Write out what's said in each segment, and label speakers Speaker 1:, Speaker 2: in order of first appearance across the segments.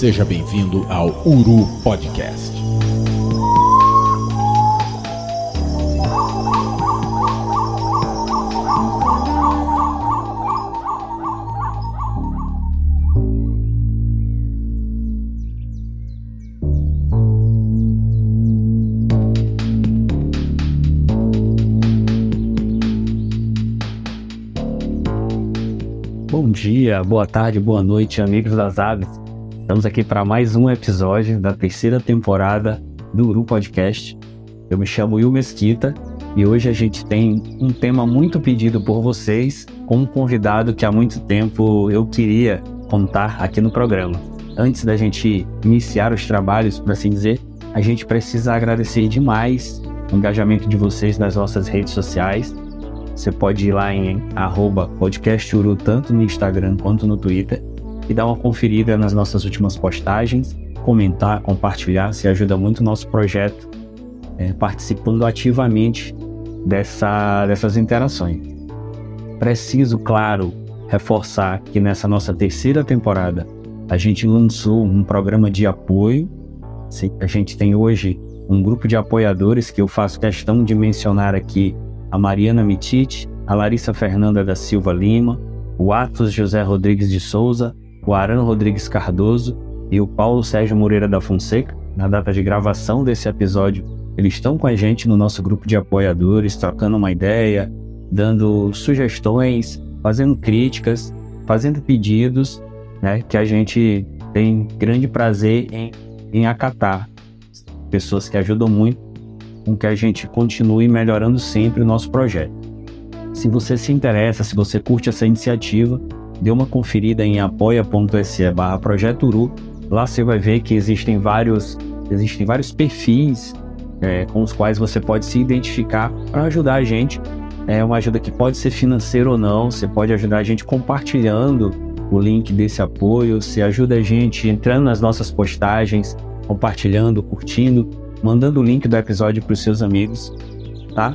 Speaker 1: Seja bem-vindo ao Uru Podcast.
Speaker 2: Bom dia, boa tarde, boa noite, amigos das aves. Estamos aqui para mais um episódio da terceira temporada do Uru Podcast. Eu me chamo Will Mesquita e hoje a gente tem um tema muito pedido por vocês com um convidado que há muito tempo eu queria contar aqui no programa. Antes da gente iniciar os trabalhos, por assim dizer, a gente precisa agradecer demais o engajamento de vocês nas nossas redes sociais você pode ir lá em podcasturu, tanto no Instagram quanto no Twitter, e dar uma conferida nas nossas últimas postagens, comentar, compartilhar, se ajuda muito o nosso projeto, é, participando ativamente dessa, dessas interações. Preciso, claro, reforçar que nessa nossa terceira temporada a gente lançou um programa de apoio. A gente tem hoje um grupo de apoiadores que eu faço questão de mencionar aqui a Mariana Mitite, a Larissa Fernanda da Silva Lima, o Atos José Rodrigues de Souza, o Aran Rodrigues Cardoso e o Paulo Sérgio Moreira da Fonseca. Na data de gravação desse episódio, eles estão com a gente no nosso grupo de apoiadores, trocando uma ideia, dando sugestões, fazendo críticas, fazendo pedidos, né, que a gente tem grande prazer em, em acatar. Pessoas que ajudam muito com que a gente continue melhorando sempre o nosso projeto. Se você se interessa, se você curte essa iniciativa, dê uma conferida em apoia.se barra Projeto Uru. Lá você vai ver que existem vários, existem vários perfis é, com os quais você pode se identificar para ajudar a gente. É uma ajuda que pode ser financeira ou não, você pode ajudar a gente compartilhando o link desse apoio, você ajuda a gente entrando nas nossas postagens, compartilhando, curtindo mandando o link do episódio para os seus amigos, tá?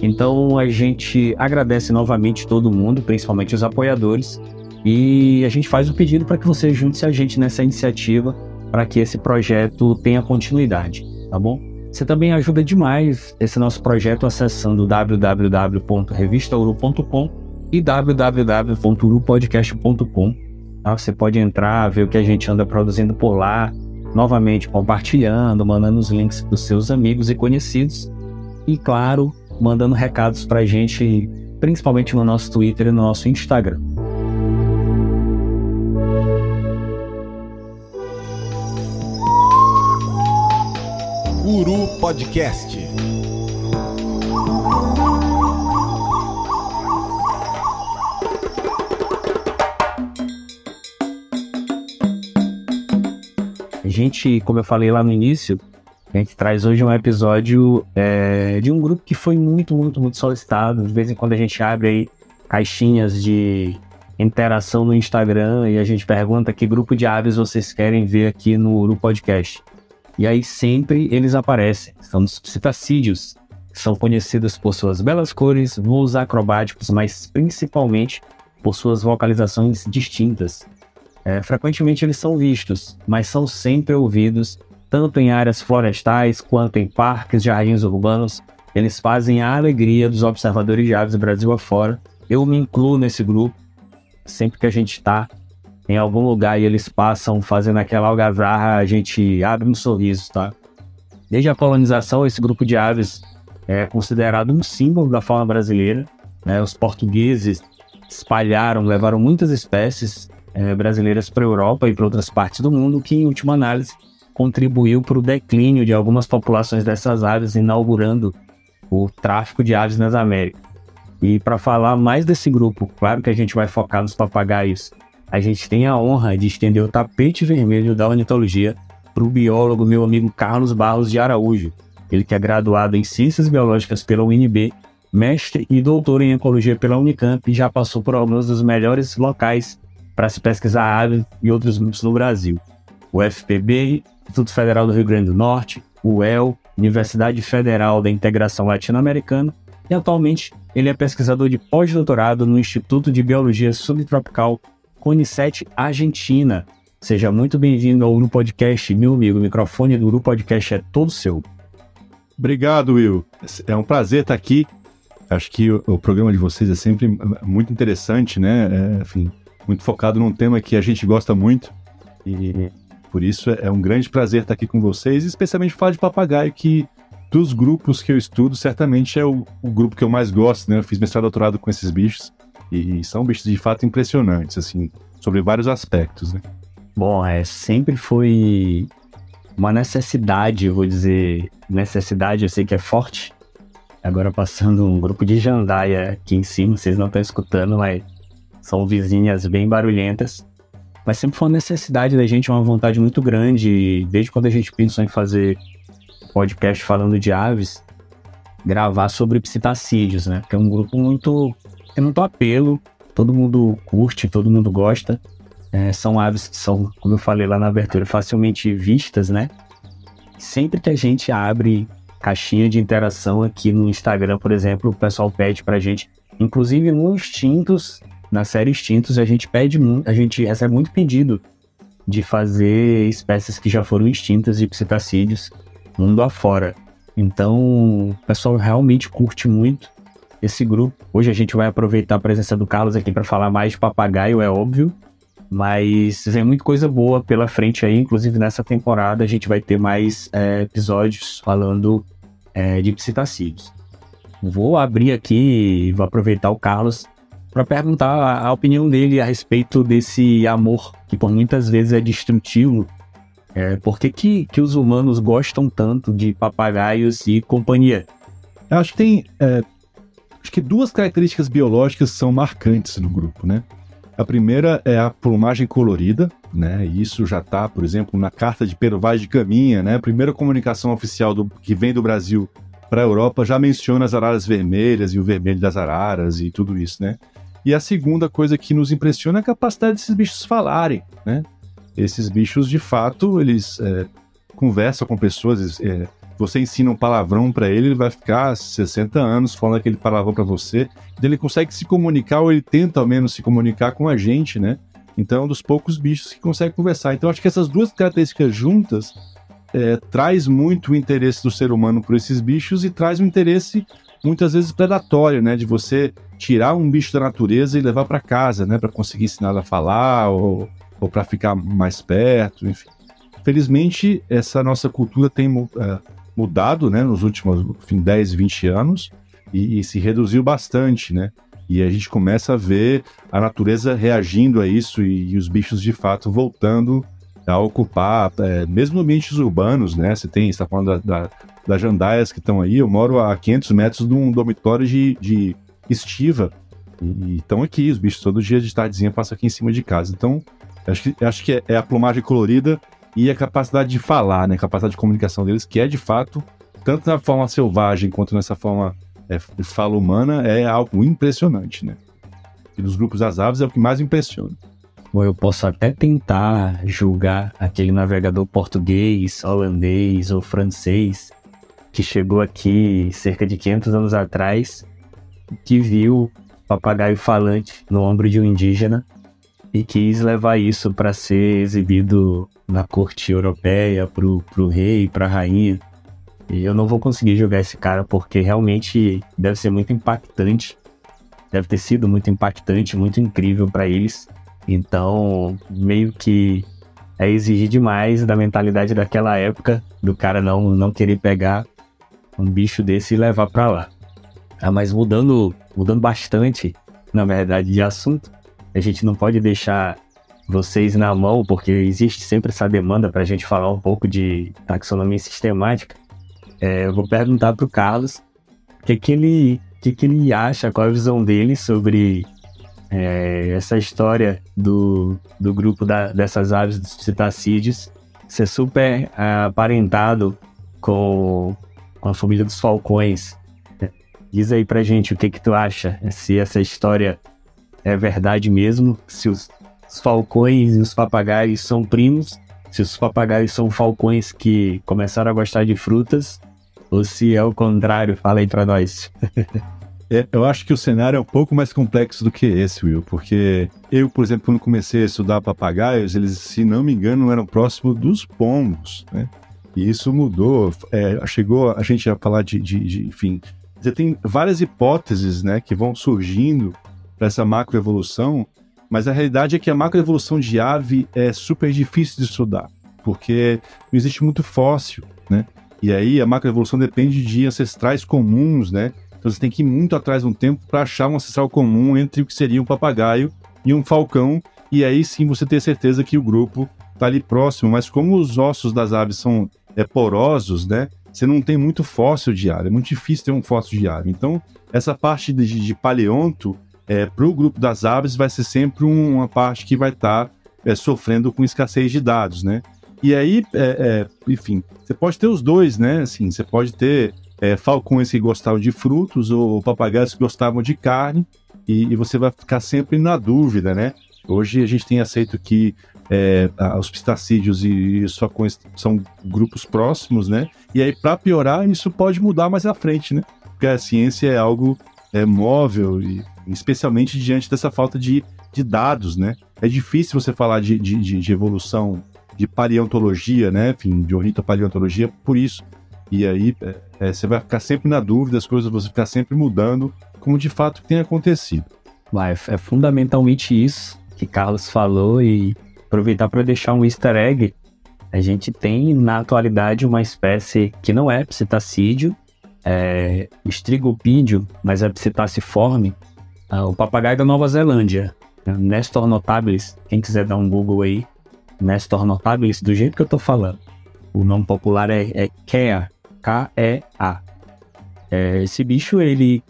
Speaker 2: Então a gente agradece novamente todo mundo, principalmente os apoiadores, e a gente faz o pedido para que você junte-se a gente nessa iniciativa para que esse projeto tenha continuidade, tá bom? Você também ajuda demais esse nosso projeto acessando www.revistauru.com e www.urupodcast.com. Tá? Você pode entrar, ver o que a gente anda produzindo por lá, novamente compartilhando, mandando os links para os seus amigos e conhecidos. E claro, mandando recados para a gente, principalmente no nosso Twitter e no nosso Instagram.
Speaker 1: Podcast.
Speaker 2: gente, como eu falei lá no início, a gente traz hoje um episódio é, de um grupo que foi muito, muito, muito solicitado. De vez em quando a gente abre aí caixinhas de interação no Instagram e a gente pergunta que grupo de aves vocês querem ver aqui no, no podcast. E aí sempre eles aparecem. São os citacídeos, são conhecidos por suas belas cores, voos acrobáticos, mas principalmente por suas vocalizações distintas. É, frequentemente eles são vistos, mas são sempre ouvidos, tanto em áreas florestais quanto em parques, jardins urbanos. Eles fazem a alegria dos observadores de aves Brasil afora. Eu me incluo nesse grupo. Sempre que a gente está em algum lugar e eles passam fazendo aquela algazarra, a gente abre um sorriso, tá? Desde a colonização, esse grupo de aves é considerado um símbolo da fauna brasileira. Né? Os portugueses espalharam, levaram muitas espécies é, brasileiras para a Europa e para outras partes do mundo, que, em última análise, contribuiu para o declínio de algumas populações dessas aves, inaugurando o tráfico de aves nas Américas. E para falar mais desse grupo, claro que a gente vai focar nos papagaios, a gente tem a honra de estender o tapete vermelho da ornitologia para o biólogo meu amigo Carlos Barros de Araújo, ele que é graduado em Ciências Biológicas pela UNB, mestre e doutor em Ecologia pela Unicamp e já passou por alguns dos melhores locais para se pesquisar aves e outros grupos no Brasil. O FPB, Instituto Federal do Rio Grande do Norte, o UEL, Universidade Federal da Integração Latino-Americana, e atualmente ele é pesquisador de pós-doutorado no Instituto de Biologia Subtropical CONICET Argentina. Seja muito bem-vindo ao Uru Podcast, meu amigo. O microfone do Uru Podcast é todo seu.
Speaker 3: Obrigado, Will. É um prazer estar aqui. Acho que o, o programa de vocês é sempre muito interessante, né? É, enfim, muito focado num tema que a gente gosta muito. E por isso é um grande prazer estar aqui com vocês, especialmente falar de papagaio, que dos grupos que eu estudo, certamente é o, o grupo que eu mais gosto, né? Eu fiz mestrado e doutorado com esses bichos. E são bichos de fato impressionantes, assim, sobre vários aspectos, né?
Speaker 2: Bom, é, sempre foi uma necessidade, vou dizer, necessidade, eu sei que é forte. Agora passando um grupo de jandaia aqui em cima, vocês não estão escutando, mas são vizinhas bem barulhentas. Mas sempre foi uma necessidade da gente, uma vontade muito grande, desde quando a gente pensou em fazer podcast falando de aves, gravar sobre psitacídeos, né? Que é um grupo muito. Tem muito apelo, todo mundo curte, todo mundo gosta. É, são aves que são, como eu falei lá na abertura, facilmente vistas, né? Sempre que a gente abre caixinha de interação aqui no Instagram, por exemplo, o pessoal pede pra gente, inclusive no Instintos, na série Instintos, a gente pede a gente recebe muito pedido de fazer espécies que já foram extintas de psitacídeos mundo afora. Então, o pessoal realmente curte muito esse grupo. Hoje a gente vai aproveitar a presença do Carlos aqui para falar mais de papagaio, é óbvio, mas vem muita coisa boa pela frente aí, inclusive nessa temporada a gente vai ter mais é, episódios falando é, de psitacídeos. Vou abrir aqui, vou aproveitar o Carlos para perguntar a, a opinião dele a respeito desse amor que por muitas vezes é destrutivo. É, por que, que, os humanos gostam tanto de papagaios e companhia?
Speaker 3: Eu acho que tem é, acho que duas características biológicas são marcantes no grupo, né? A primeira é a plumagem colorida, né? Isso já está, por exemplo, na carta de Pervaz de Caminha, né? A primeira comunicação oficial do, que vem do Brasil para a Europa já menciona as araras vermelhas e o vermelho das araras e tudo isso, né? E a segunda coisa que nos impressiona é a capacidade desses bichos falarem, né? Esses bichos, de fato, eles é, conversam com pessoas, é, você ensina um palavrão para ele, ele vai ficar 60 anos falando aquele palavrão para você. Ele consegue se comunicar, ou ele tenta ao menos se comunicar com a gente, né? Então é um dos poucos bichos que consegue conversar. Então acho que essas duas características juntas é, traz muito o interesse do ser humano por esses bichos e traz um interesse muitas vezes predatório, né? De você tirar um bicho da natureza e levar para casa, né? Para conseguir ensinar a falar ou, ou para ficar mais perto, enfim. Felizmente, essa nossa cultura tem uh, mudado, né, nos últimos enfim, 10, 20 anos e, e, se reduziu bastante, né? E a gente começa a ver a natureza reagindo a isso e, e os bichos de fato voltando a ocupar, é, mesmo ambientes urbanos, né? Você tem, está falando da, da, das jandaias que estão aí. Eu moro a 500 metros de um dormitório de, de estiva e estão aqui. Os bichos todo dia de tardezinha passam aqui em cima de casa. Então, acho que, acho que é, é a plumagem colorida e a capacidade de falar, né, a capacidade de comunicação deles, que é de fato, tanto na forma selvagem quanto nessa forma é, de fala humana, é algo impressionante, né? E dos grupos das aves é o que mais impressiona.
Speaker 2: Bom, eu posso até tentar julgar aquele navegador português, holandês ou francês que chegou aqui cerca de 500 anos atrás, que viu papagaio falante no ombro de um indígena e quis levar isso para ser exibido na corte europeia pro, pro rei, pra rainha. E eu não vou conseguir jogar esse cara porque realmente deve ser muito impactante. Deve ter sido muito impactante, muito incrível para eles. Então, meio que é exigir demais da mentalidade daquela época do cara não não querer pegar um bicho desse e levar para lá. Ah, mas mudando, mudando bastante, na verdade, de assunto, a gente não pode deixar vocês na mão, porque existe sempre essa demanda para a gente falar um pouco de taxonomia sistemática. É, eu vou perguntar para o Carlos o que, que, ele, que, que ele acha, qual a visão dele sobre é, essa história do, do grupo da, dessas aves dos citacídeos ser super é, aparentado com, com a família dos falcões. Diz aí pra gente o que que tu acha, se essa história é verdade mesmo, se os falcões e os papagaios são primos, se os papagaios são falcões que começaram a gostar de frutas, ou se é o contrário, fala aí pra nós.
Speaker 3: É, eu acho que o cenário é um pouco mais complexo do que esse, Will, porque eu, por exemplo, quando comecei a estudar papagaios, eles, se não me engano, eram próximos dos pombos, né? E isso mudou. É, chegou a gente a falar de, de, de, enfim. Você tem várias hipóteses, né, que vão surgindo para essa macroevolução, mas a realidade é que a macroevolução de ave é super difícil de estudar, porque não existe muito fóssil, né? E aí a macroevolução depende de ancestrais comuns, né? Então você tem que ir muito atrás de um tempo para achar um ancestral comum entre o que seria um papagaio e um falcão, e aí sim você ter certeza que o grupo está ali próximo. Mas como os ossos das aves são é, porosos, né? Você não tem muito fóssil de ave, é muito difícil ter um fóssil de ave. Então, essa parte de, de paleonto, é, para o grupo das aves, vai ser sempre uma parte que vai estar tá, é, sofrendo com escassez de dados, né? E aí, é, é, enfim, você pode ter os dois, né? Assim, você pode ter é, falcões que gostavam de frutos ou papagaios que gostavam de carne, e, e, você vai ficar sempre na dúvida, né? Hoje a gente tem aceito que é, os pistacídeos e os falcões são grupos próximos, né? E aí, para piorar, isso pode mudar mais à frente, né? Porque a ciência é algo é, móvel, e, especialmente diante dessa falta de, de dados, né? É difícil você falar de, de, de evolução de paleontologia, né? Enfim, de ornitopaleontologia, por isso. E aí é, é, você vai ficar sempre na dúvida, as coisas vão ficar sempre mudando, como de fato tem acontecido.
Speaker 2: Vai, é fundamentalmente isso que Carlos falou e aproveitar para deixar um easter egg. A gente tem na atualidade uma espécie que não é psitacídeo, é estrigopídeo, mas é psitaciforme, é o papagaio da Nova Zelândia, Nestor notabilis. Quem quiser dar um Google aí, Nestor notabilis, do jeito que eu tô falando. O nome popular é, é Kea, K-E-A. É, esse bicho, ele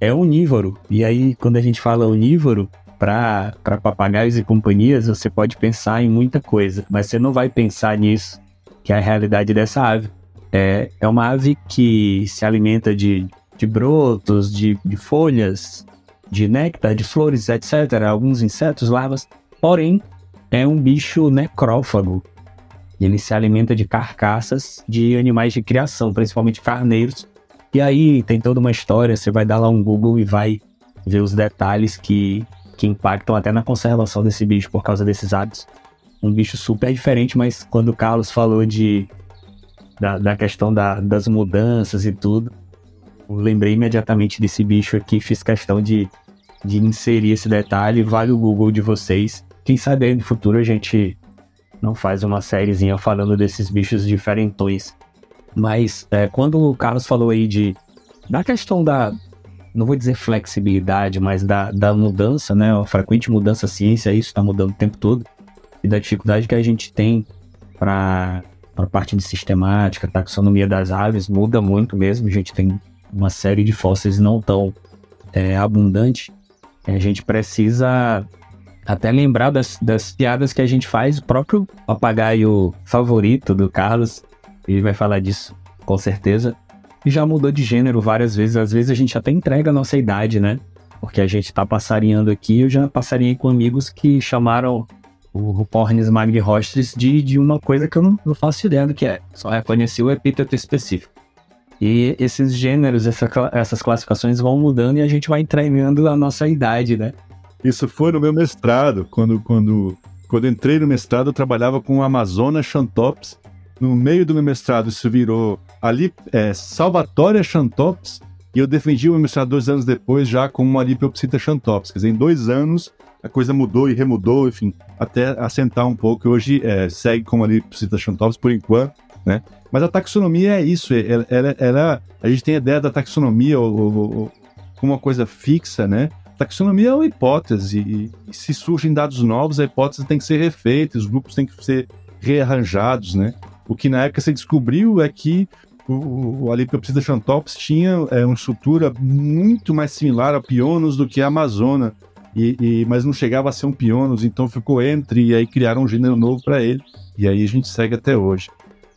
Speaker 2: é onívoro. E aí, quando a gente fala onívoro, para papagaios e companhias, você pode pensar em muita coisa, mas você não vai pensar nisso, que é a realidade dessa ave. É, é uma ave que se alimenta de, de brotos, de, de folhas, de néctar, de flores, etc., alguns insetos, larvas, porém é um bicho necrófago. Ele se alimenta de carcaças de animais de criação, principalmente carneiros. E aí tem toda uma história, você vai dar lá um Google e vai ver os detalhes que, que impactam até na conservação desse bicho por causa desses hábitos. Um bicho super diferente, mas quando o Carlos falou de da, da questão da, das mudanças e tudo, lembrei imediatamente desse bicho aqui, fiz questão de, de inserir esse detalhe. Vale o Google de vocês. Quem sabe aí no futuro a gente não faz uma sériezinha falando desses bichos diferentões. Mas é, quando o Carlos falou aí de da questão da, não vou dizer flexibilidade, mas da, da mudança, né? A frequente mudança, a ciência, isso está mudando o tempo todo. E da dificuldade que a gente tem para a parte de sistemática, taxonomia das aves, muda muito mesmo. A gente tem uma série de fósseis não tão é, abundante. A gente precisa até lembrar das, das piadas que a gente faz, o próprio papagaio favorito do Carlos, ele vai falar disso com certeza, e já mudou de gênero várias vezes, às vezes a gente até entrega a nossa idade, né? Porque a gente tá passarinhando aqui, eu já passarinhei com amigos que chamaram o Rupornis magnirostris de, de uma coisa que eu não, não faço ideia do que é, só reconheci o epíteto específico. E esses gêneros, essa, essas classificações vão mudando e a gente vai entregando a nossa idade, né?
Speaker 3: Isso foi no meu mestrado. Quando, quando, quando entrei no mestrado, eu trabalhava com Amazonas Xantops. No meio do meu mestrado, isso virou ali é, Salvatória Xantops. E eu defendi o meu mestrado dois anos depois, já com uma Lipiopsita Xantops. Quer dizer, em dois anos, a coisa mudou e remudou, enfim, até assentar um pouco. E hoje é, segue com a Lipiopsita Xantops por enquanto, né? Mas a taxonomia é isso. Ela, ela, ela a gente tem a ideia da taxonomia como uma coisa fixa, né? Taxonomia é uma hipótese, e, se surgem dados novos, a hipótese tem que ser refeita, os grupos têm que ser rearranjados, né? O que na época se descobriu é que o, o Alipopsida xantops tinha é, uma estrutura muito mais similar a Pionos do que a Amazona, e, e, mas não chegava a ser um Pionos, então ficou entre, e aí criaram um gênero novo para ele, e aí a gente segue até hoje.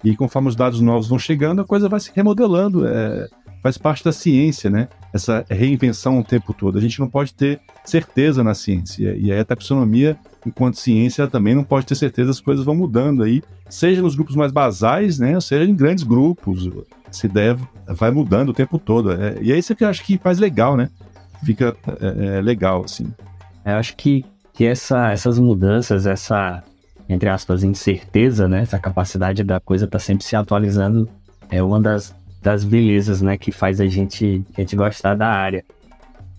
Speaker 3: E conforme os dados novos vão chegando, a coisa vai se remodelando. É, faz parte da ciência, né? Essa reinvenção o tempo todo. A gente não pode ter certeza na ciência. E aí a taxonomia, enquanto ciência, também não pode ter certeza, as coisas vão mudando aí, seja nos grupos mais basais, né? Seja em grandes grupos. Essa ideia vai mudando o tempo todo. É, e é isso que eu acho que faz legal, né? Fica é, é legal, assim.
Speaker 2: Eu acho que, que essa, essas mudanças, essa, entre aspas, incerteza, né? Essa capacidade da coisa tá sempre se atualizando é uma das, das belezas, né? Que faz a gente, a gente gostar da área.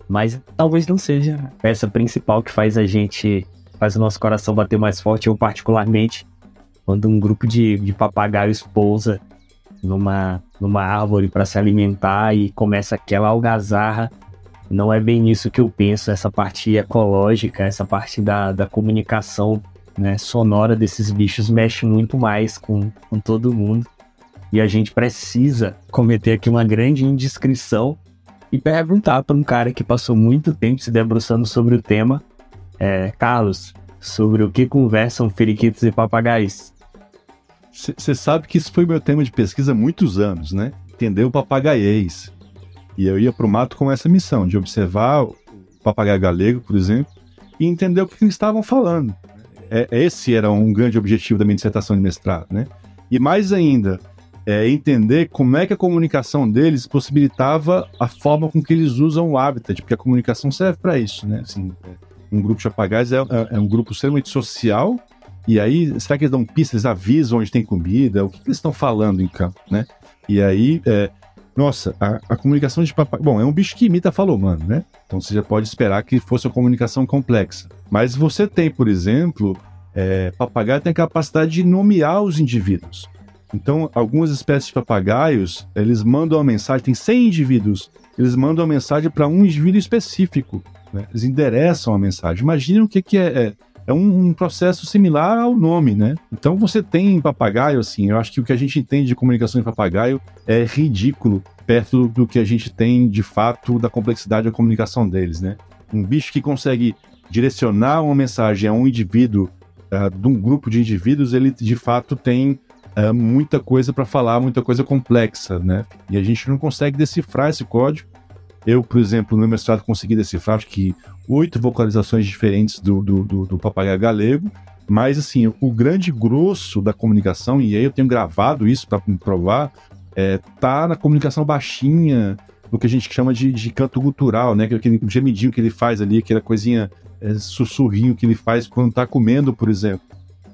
Speaker 2: Mas talvez não seja a peça principal que faz a gente, faz o nosso coração bater mais forte. Eu, particularmente, quando um grupo de, de papagaios pousa numa, numa árvore para se alimentar e começa aquela algazarra. Não é bem isso que eu penso, essa parte ecológica, essa parte da, da comunicação né, sonora desses bichos mexe muito mais com, com todo mundo. E a gente precisa cometer aqui uma grande indiscrição e perguntar para um cara que passou muito tempo se debruçando sobre o tema, é, Carlos, sobre o que conversam periquitos e papagaios.
Speaker 3: Você sabe que isso foi meu tema de pesquisa há muitos anos, né? Entender o papagaiês. E eu ia para o mato com essa missão, de observar o papagaio galego, por exemplo, e entender o que eles estavam falando. É, esse era um grande objetivo da minha dissertação de mestrado, né? E mais ainda, é entender como é que a comunicação deles possibilitava a forma com que eles usam o habitat, porque a comunicação serve para isso, né? Assim, é, um grupo de papagaios é, é, é um grupo extremamente social e aí, será que eles dão pistas, eles avisam onde tem comida? O que, que eles estão falando em campo, né? E aí, é, nossa, a, a, comunicação de papagaio. Bom, é um bicho que imita falou, mano, né? Então você já pode esperar que fosse uma comunicação complexa. Mas você tem, por exemplo, é, papagaio tem a capacidade de nomear os indivíduos. Então, algumas espécies de papagaios, eles mandam uma mensagem, tem 100 indivíduos, eles mandam uma mensagem para um indivíduo específico. Né? Eles endereçam a mensagem. Imagina o que, que é, é é um, um, processo similar ao nome, né? Então você tem papagaio, assim, eu acho que o que a gente entende de comunicação em papagaio é ridículo perto do que a gente tem de fato da complexidade da comunicação deles, né? Um bicho que consegue direcionar uma mensagem a um indivíduo, uh, de um grupo de indivíduos, ele de fato tem uh, muita coisa para falar, muita coisa complexa, né? E a gente não consegue decifrar esse código. Eu, por exemplo, no mestrado consegui decifrar, acho que oito vocalizações diferentes do, do, do, do papagaio galego, mas assim, o grande grosso da comunicação, e aí eu tenho gravado isso para provar, é, tá na comunicação baixinha, no que a gente chama de, de canto gutural, né? Aquele gemidinho que ele faz ali, aquela coisinha, é, sussurrinho que ele faz quando tá comendo, por exemplo.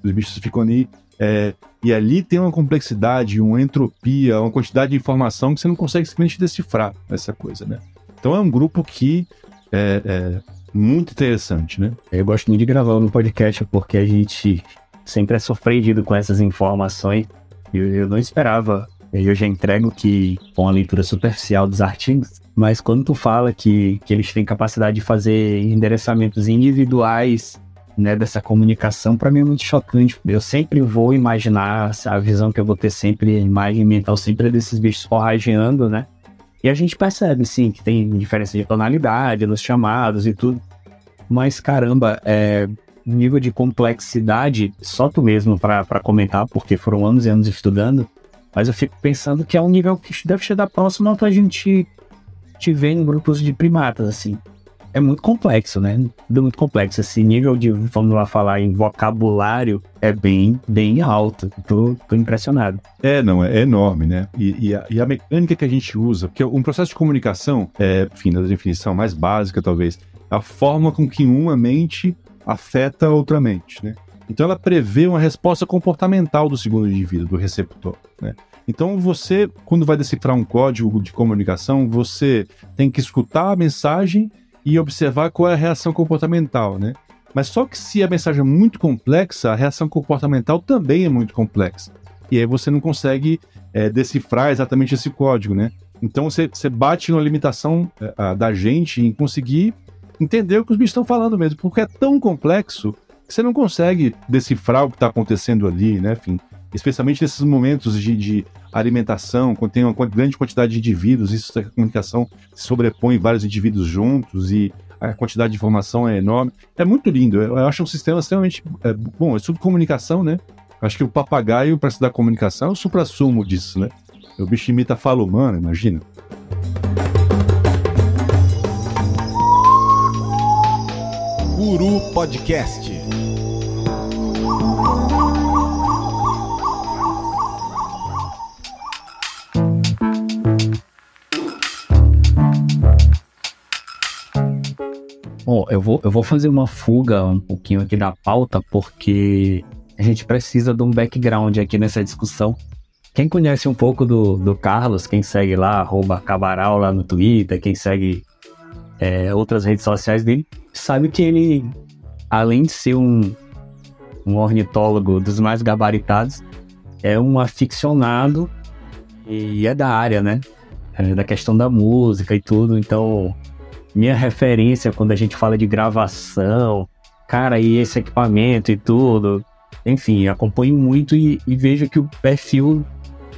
Speaker 3: Os bichos ficam ali. É, e ali tem uma complexidade, uma entropia, uma quantidade de informação que você não consegue simplesmente decifrar essa coisa, né? Então é um grupo que é, é, muito interessante, né?
Speaker 2: Eu gosto muito de gravar no podcast porque a gente sempre é surpreendido com essas informações. Eu, eu não esperava. Eu já entrego que com a leitura superficial dos artigos, mas quando tu fala que, que eles têm capacidade de fazer endereçamentos individuais né, dessa comunicação, para mim é muito chocante. Eu sempre vou imaginar a visão que eu vou ter sempre, a imagem mental sempre é desses bichos forrageando, né? E a gente percebe, sim, que tem diferença de tonalidade nos chamados e tudo. Mas, caramba, é, nível de complexidade, só tu mesmo para comentar, porque foram anos e anos estudando. Mas eu fico pensando que é um nível que deve chegar próximo ao que a gente te vê em grupos de primatas, assim é muito complexo, né? Tudo muito complexo. Esse nível de, vamos lá falar em vocabulário, é bem, bem alto. Tô, tô impressionado.
Speaker 3: É, não, é enorme, né? E, e, a, e, a, mecânica que a gente usa, porque um processo de comunicação, é, enfim, na definição mais básica, talvez, a forma com que uma mente afeta outra mente, né? Então ela prevê uma resposta comportamental do segundo indivíduo, do receptor, né? Então você, quando vai decifrar um código de comunicação, você tem que escutar a mensagem e observar qual é a reação comportamental, né? Mas só que se a mensagem é muito complexa, a reação comportamental também é muito complexa. E aí você não consegue é, decifrar exatamente esse código, né? Então você, você bate na limitação é, da gente em conseguir entender o que os bichos estão falando mesmo, porque é tão complexo que você não consegue decifrar o que está acontecendo ali, né? Enfim, especialmente nesses momentos de, de alimentação, tem uma grande quantidade de indivíduos, isso a comunicação se sobrepõe vários indivíduos juntos e a quantidade de informação é enorme. É muito lindo, eu acho um sistema extremamente é, bom, é tudo comunicação, né? Acho que o papagaio, para estudar comunicação, é o supra-sumo disso, né? O bicho imita fala humana, imagina.
Speaker 1: Uru Podcast.
Speaker 2: Bom, eu vou, eu vou fazer uma fuga um pouquinho aqui da pauta, porque a gente precisa de um background aqui nessa discussão. Quem conhece um pouco do, do Carlos, quem segue lá, arroba Cabaral lá no Twitter, quem segue é, outras redes sociais dele, sabe que ele, além de ser um, um ornitólogo dos mais gabaritados, é um aficionado e é da área, né? É da questão da música e tudo. Então, minha referência quando a gente fala de gravação, cara, e esse equipamento e tudo. Enfim, acompanho muito e, e vejo que o perfil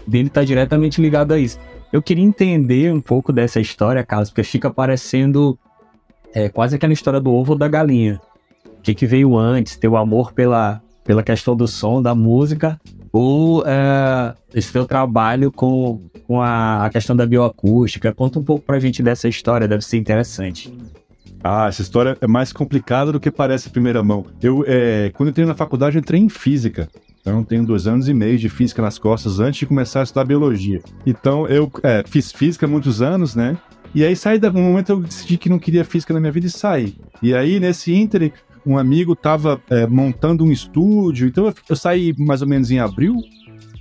Speaker 2: dele está diretamente ligado a isso. Eu queria entender um pouco dessa história, Carlos, porque fica parecendo é, quase aquela história do ovo ou da galinha. O que, que veio antes? Teu amor pela, pela questão do som, da música, ou é, esse teu trabalho com, com a, a, questão da bioacústica? Conta um pouco pra gente dessa história, deve ser interessante.
Speaker 3: Ah, essa história é mais complicada do que parece à primeira mão. Eu, é, quando eu entrei na faculdade, eu entrei em física. Então, tenho dois anos e meio de física nas costas antes de começar a estudar biologia. Então, eu é, fiz física muitos anos, né? E aí, saí da, um momento eu decidi que não queria física na minha vida e saí. E aí, nesse ínter, um amigo estava é, montando um estúdio, então eu, eu, saí mais ou menos em abril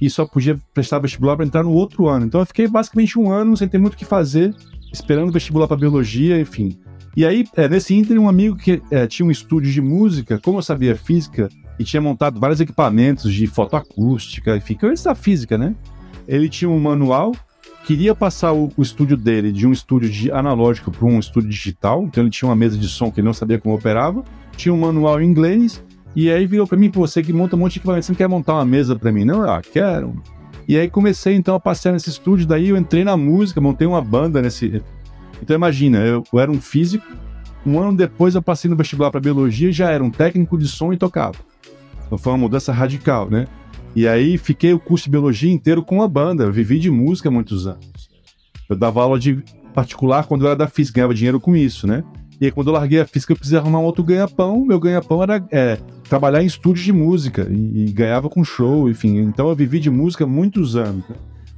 Speaker 3: e só podia prestar vestibular para entrar no outro ano. Então eu fiquei basicamente um ano sem ter muito o que fazer, esperando vestibular para biologia, enfim. E aí, é, nesse ínter, um amigo que é, tinha um estúdio de música, como eu sabia física e tinha montado vários equipamentos de fotoacústica, enfim, que eu da física, né? Ele tinha um manual queria passar o, o, estúdio dele de um estúdio de analógico para um estúdio digital, então ele tinha uma mesa de som que ele não sabia como operava, tinha um manual em inglês, e aí virou para mim, pô, você que monta um monte de equipamento, você não quer montar uma mesa para mim? Não, ah, quero. E aí comecei então a passear nesse estúdio, daí eu entrei na música, montei uma banda nesse. Então imagina, eu, eu era um físico, um ano depois eu passei no vestibular para biologia já era um técnico de som e tocava. Então foi uma mudança radical, né? E aí fiquei o curso de biologia inteiro com a banda. Eu vivi de música muitos anos. Eu dava aula de particular quando eu era da física, ganhava dinheiro com isso, né? E aí, quando eu larguei a física, eu precisei arrumar um outro ganha-pão. Meu ganha-pão era é, trabalhar em estúdio de música e, e, ganhava com show, enfim. Então eu vivi de música muitos anos.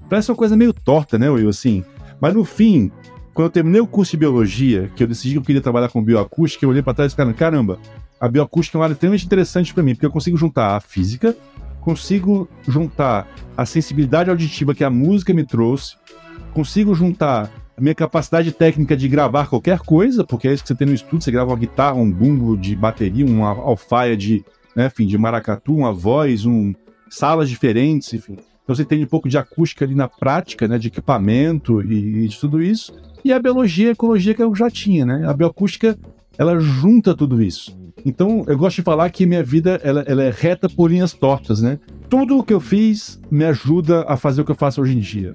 Speaker 3: Parece uma coisa meio torta, né, Will? Assim. Mas no fim, quando eu terminei o curso de biologia, que eu decidi que eu queria trabalhar com bioacústica, eu olhei para trás e falei, caramba, a bioacústica é uma área extremamente interessante para mim, porque eu consigo juntar a física consigo juntar a sensibilidade auditiva que a música me trouxe, consigo juntar a minha capacidade técnica de gravar qualquer coisa, porque é isso que você tem no estúdio, você grava uma guitarra, um bumbo de bateria, uma alfaia de, né, enfim, de maracatu, uma voz, um salas diferentes, enfim. Então você tem um pouco de acústica ali na prática, né, de equipamento e, e de tudo isso. E a biologia e a ecologia que eu já tinha, né? A bioacústica, ela junta tudo isso. Então, eu gosto de falar que minha vida ela, ela é reta por linhas tortas, né? Tudo o que eu fiz me ajuda a fazer o que eu faço hoje em dia.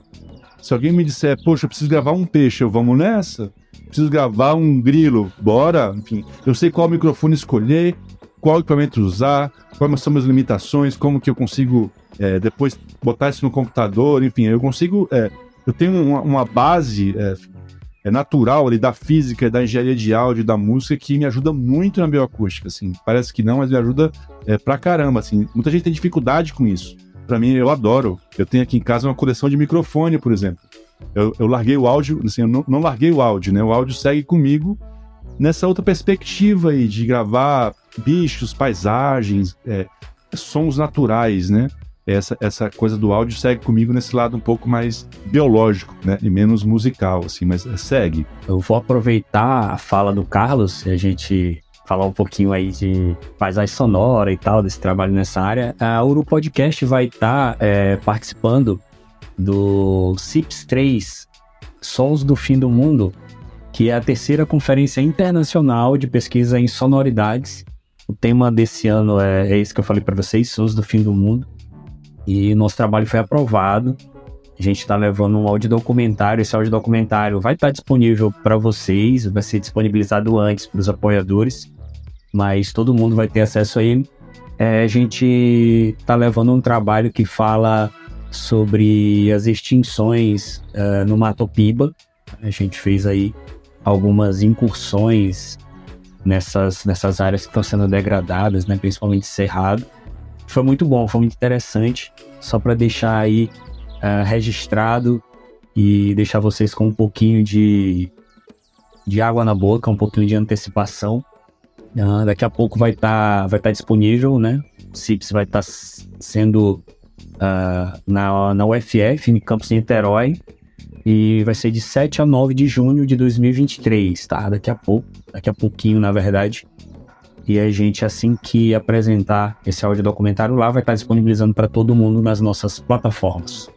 Speaker 3: Se alguém me disser, poxa, eu preciso gravar um peixe, eu vamos nessa? Preciso gravar um grilo, bora? Enfim, eu sei qual microfone escolher, qual equipamento usar, quais são as limitações, como que eu consigo é, depois botar isso no computador, enfim, eu consigo. É, eu tenho uma, uma base é, é natural ali da física, da engenharia de áudio, da música, que me ajuda muito na bioacústica, assim. Parece que não, mas me ajuda é, pra caramba, assim. Muita gente tem dificuldade com isso. Para mim, eu adoro. Eu tenho aqui em casa uma coleção de microfone, por exemplo. Eu, eu larguei o áudio, assim, eu não, não larguei o áudio, né? O áudio segue comigo nessa outra perspectiva aí de gravar bichos, paisagens, é, sons naturais, né? Essa, essa coisa do áudio segue comigo nesse lado um pouco mais biológico, né? E menos musical, assim, mas segue.
Speaker 2: Eu vou aproveitar a fala do Carlos e a gente falar um pouquinho aí de paisagem sonora e tal, desse trabalho nessa área. A Uru Podcast vai estar tá, é, participando do CIPS 3 Sons do Fim do Mundo, que é a terceira conferência internacional de pesquisa em sonoridades. O tema desse ano é, é esse que eu falei para vocês, Sons do Fim do Mundo. E nosso trabalho foi aprovado. A gente está levando um áudio documentário. Esse áudio documentário vai estar tá disponível para vocês, vai ser disponibilizado antes para os apoiadores, mas todo mundo vai ter acesso a ele. É, a gente está levando um trabalho que fala sobre as extinções uh, no Mato Piba. A gente fez aí algumas incursões nessas, nessas áreas que estão sendo degradadas, né, principalmente Cerrado. Foi muito bom, foi muito interessante. Só para deixar aí uh, registrado e deixar vocês com um pouquinho de de água na boca, um pouquinho de antecipação. Uh, daqui a pouco vai estar tá, vai tá disponível, né? O CIPS vai estar tá sendo uh, na, na UFF, em Campos de Niterói, e vai ser de 7 a 9 de junho de 2023, tá? Daqui a pouco, daqui a pouquinho, na verdade. E a gente, assim que apresentar esse áudio documentário lá, vai estar disponibilizando para todo mundo nas nossas plataformas.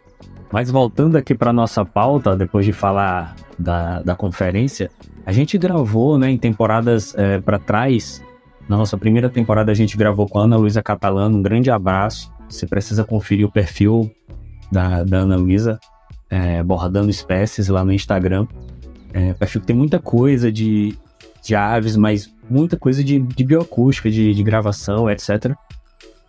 Speaker 2: Mas voltando aqui para nossa pauta, depois de falar da, da conferência, a gente gravou né, em temporadas é, para trás. Na nossa primeira temporada, a gente gravou com a Ana Luísa Catalano. Um grande abraço. Você precisa conferir o perfil da, da Ana Luísa, é, Bordando Espécies, lá no Instagram. É, perfil que tem muita coisa de, de aves, mas muita coisa de, de bioacústica, de, de gravação, etc.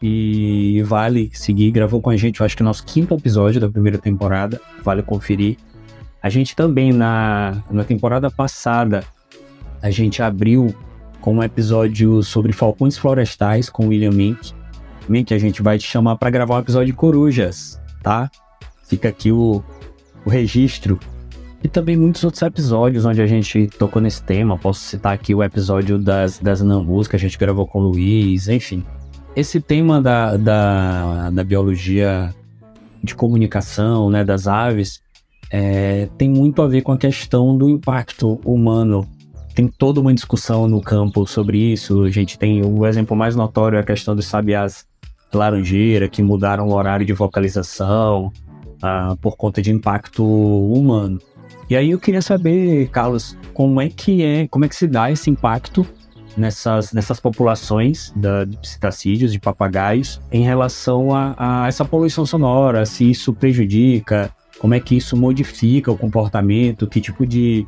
Speaker 2: E vale seguir, gravou com a gente, eu acho que o nosso quinto episódio da primeira temporada, vale conferir. A gente também, na, na temporada passada, a gente abriu com um episódio sobre falcões florestais com William Mink. Mink, a gente vai te chamar para gravar um episódio de corujas, tá? Fica aqui o, o registro e também muitos outros episódios onde a gente tocou nesse tema. Posso citar aqui o episódio das, das Nambus que a gente gravou com o Luiz, enfim. Esse tema da, da, da biologia de comunicação, né, das aves, é, tem muito a ver com a questão do impacto humano. Tem toda uma discussão no campo sobre isso. A gente tem o exemplo mais notório é a questão dos sabiás laranjeira que mudaram o horário de vocalização ah, por conta de impacto humano. E aí eu queria saber, Carlos, como é que é, como é que se dá esse impacto nessas, nessas populações da, de psitacídeos, de papagaios, em relação a, a, essa poluição sonora, se isso prejudica, como é que isso modifica o comportamento, que tipo de,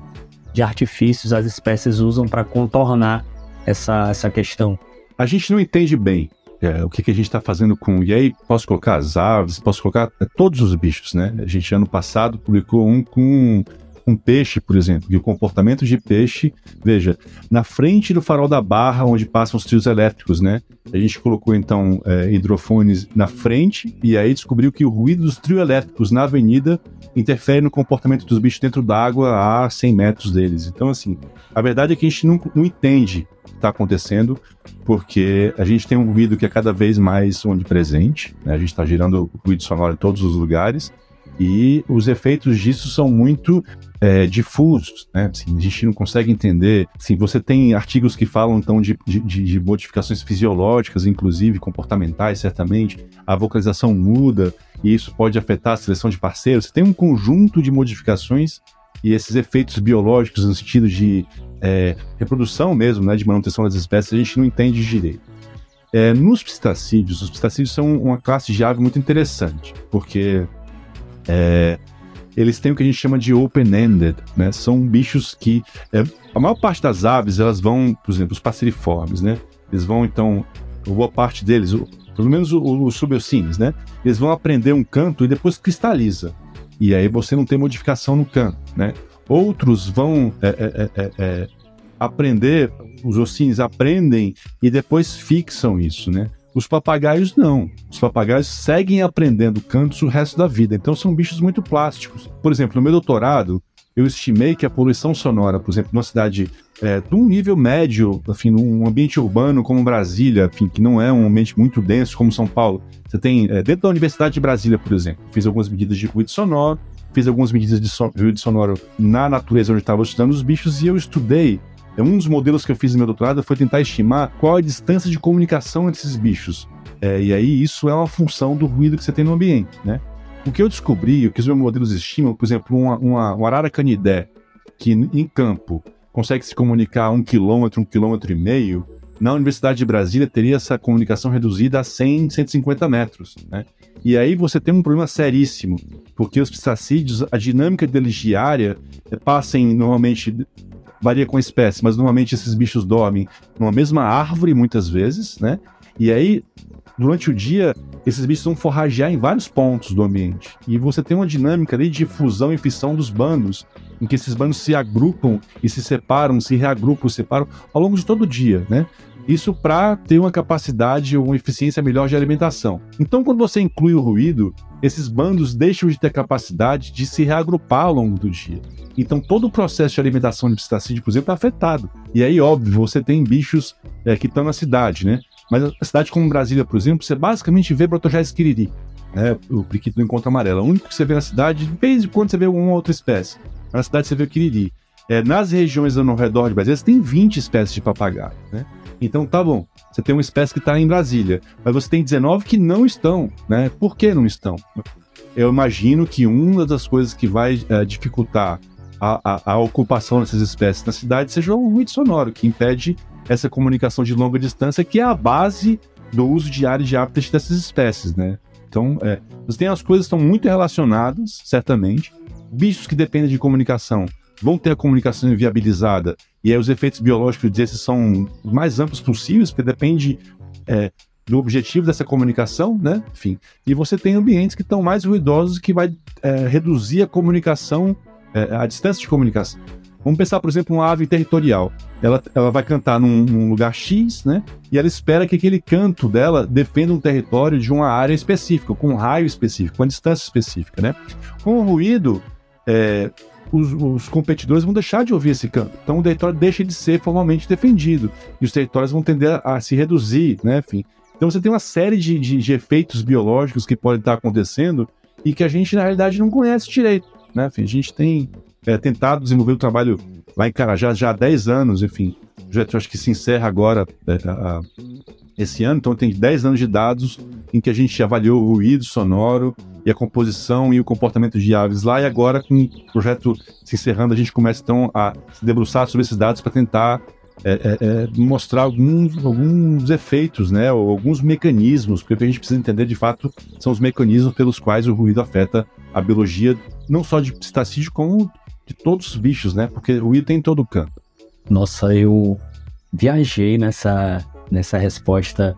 Speaker 2: de artifícios as espécies usam para contornar essa, essa questão.
Speaker 3: A gente não entende bem é, o que, que a gente está fazendo com. E aí, posso colocar as aves, posso colocar é, todos os bichos, né? A gente, ano passado, publicou um com com peixe, por exemplo, que o comportamento de peixe, veja, na frente do farol da barra, onde passam os trios elétricos, né? A gente colocou então é, hidrofones na frente e aí descobriu que o ruído dos trios elétricos na avenida interfere no comportamento dos bichos dentro d'água a 100 metros deles. Então, assim, a verdade é que a gente não, não entende o que está acontecendo, porque a gente tem um ruído que é cada vez mais onipresente, né? a gente está gerando ruído sonoro em todos os lugares, e os efeitos disso são muito é, difusos, né? Assim, a gente não consegue entender. Assim, você tem artigos que falam então de, de, de, modificações fisiológicas, inclusive comportamentais, certamente. A vocalização muda e isso pode afetar a seleção de parceiros. Você tem um conjunto de modificações e esses efeitos biológicos no sentido de é, reprodução mesmo, né, de manutenção das espécies, a gente não entende direito. É, nos pistacídeos, os pistacídeos são uma classe de ave muito interessante, porque é, eles têm o que a gente chama de open-ended, né? São bichos que é, a maior parte das aves elas vão, por exemplo, os passeriformes, né? Eles vão então, boa parte deles, pelo menos os subiocines, né? Eles vão aprender um canto e depois cristaliza. E aí você não tem modificação no canto, né? Outros vão é, é, é, é, é aprender, os ossines aprendem e depois fixam isso, né? Os papagaios não. Os papagaios seguem aprendendo cantos o resto da vida, então são bichos muito plásticos. Por exemplo, no meu doutorado, eu estimei que a poluição sonora, por exemplo, numa cidade é, de um nível médio, enfim, num ambiente urbano como Brasília, enfim, que não é um ambiente muito denso como São Paulo, você tem, é, dentro da Universidade de Brasília, por exemplo, fiz algumas medidas de ruído sonoro, fiz algumas medidas de ruído sonoro na natureza onde estava estudando os bichos e eu estudei um dos modelos que eu fiz no meu doutorado foi tentar estimar qual a distância de comunicação entre esses bichos. É, e aí isso é uma função do ruído que você tem no ambiente, né? O que eu descobri, o que os meus modelos estimam, por exemplo, uma, uma, uma arara canidé que em campo consegue se comunicar um quilômetro, um quilômetro e meio, na Universidade de Brasília teria essa comunicação reduzida a 100, 150 metros, né? E aí você tem um problema seríssimo, porque os pistacídeos, a dinâmica deles diária, é, passem normalmente varia com a espécie, mas normalmente esses bichos dormem numa mesma árvore muitas vezes, né? E aí, durante o dia, esses bichos vão forragear em vários pontos do ambiente. E você tem uma dinâmica ali de fusão e fissão dos bandos, em que esses bandos se agrupam e se separam, se reagrupam, se separam ao longo de todo o dia, né? Isso para ter uma capacidade ou uma eficiência melhor de alimentação. Então, quando você inclui o ruído, esses bandos deixam de ter capacidade de se reagrupar ao longo do dia. Então, todo o processo de alimentação de psitacídeo, por exemplo, é afetado. E aí, óbvio, você tem bichos é, que estão na cidade, né? Mas a cidade como Brasília, por exemplo, você basicamente vê Protogés quiriri, né? o priquito do encontro amarelo. O único que você vê na cidade, de vez em quando você vê alguma outra espécie. Na cidade você vê o quiriri. É, nas regiões ao redor de Brasília, você tem 20 espécies de papagaio, né? Então tá bom, você tem uma espécie que está em Brasília, mas você tem 19 que não estão, né? Por que não estão? Eu imagino que uma das coisas que vai é, dificultar a, a, a, ocupação dessas espécies na cidade seja o ruído sonoro, que impede essa comunicação de longa distância, que é a base do uso diário de hábitats dessas espécies, né? Então, é, você tem as coisas que estão muito relacionadas, certamente. Bichos que dependem de comunicação vão ter a comunicação inviabilizada, e aí os efeitos biológicos desses são os mais amplos possíveis, porque depende é, do objetivo dessa comunicação, né? Enfim, e você tem ambientes que estão mais ruidosos que vai é, reduzir a comunicação, é, a distância de comunicação. Vamos pensar, por exemplo, uma ave territorial. Ela, ela vai cantar num, num, lugar X, né? E ela espera que aquele canto dela defenda um território de uma área específica, com um raio específico, com uma distância específica, né? Com o ruído, é, os, os, competidores vão deixar de ouvir esse canto. Então o território deixa de ser formalmente defendido. E os territórios vão tender a, a se reduzir, né? Enfim. Então você tem uma série de, de, de, efeitos biológicos que podem estar acontecendo e que a gente, na realidade, não conhece direito. Né? Enfim, a gente tem é, tentado desenvolver o trabalho lá em Carajás já há 10 anos, enfim. Projeto acho que se encerra agora é, a, esse ano, então tem 10 anos de dados em que a gente avaliou o ruído sonoro, e a composição e o comportamento de aves lá. E agora, com o projeto se encerrando, a gente começa então a se debruçar sobre esses dados para tentar é, é, é, mostrar alguns, alguns efeitos, né, ou alguns mecanismos, porque o que a gente precisa entender de fato são os mecanismos pelos quais o ruído afeta a biologia, não só de pistacídeo, como de todos os bichos, né, porque o ruído tem em todo o campo.
Speaker 2: Nossa, eu viajei nessa, nessa resposta,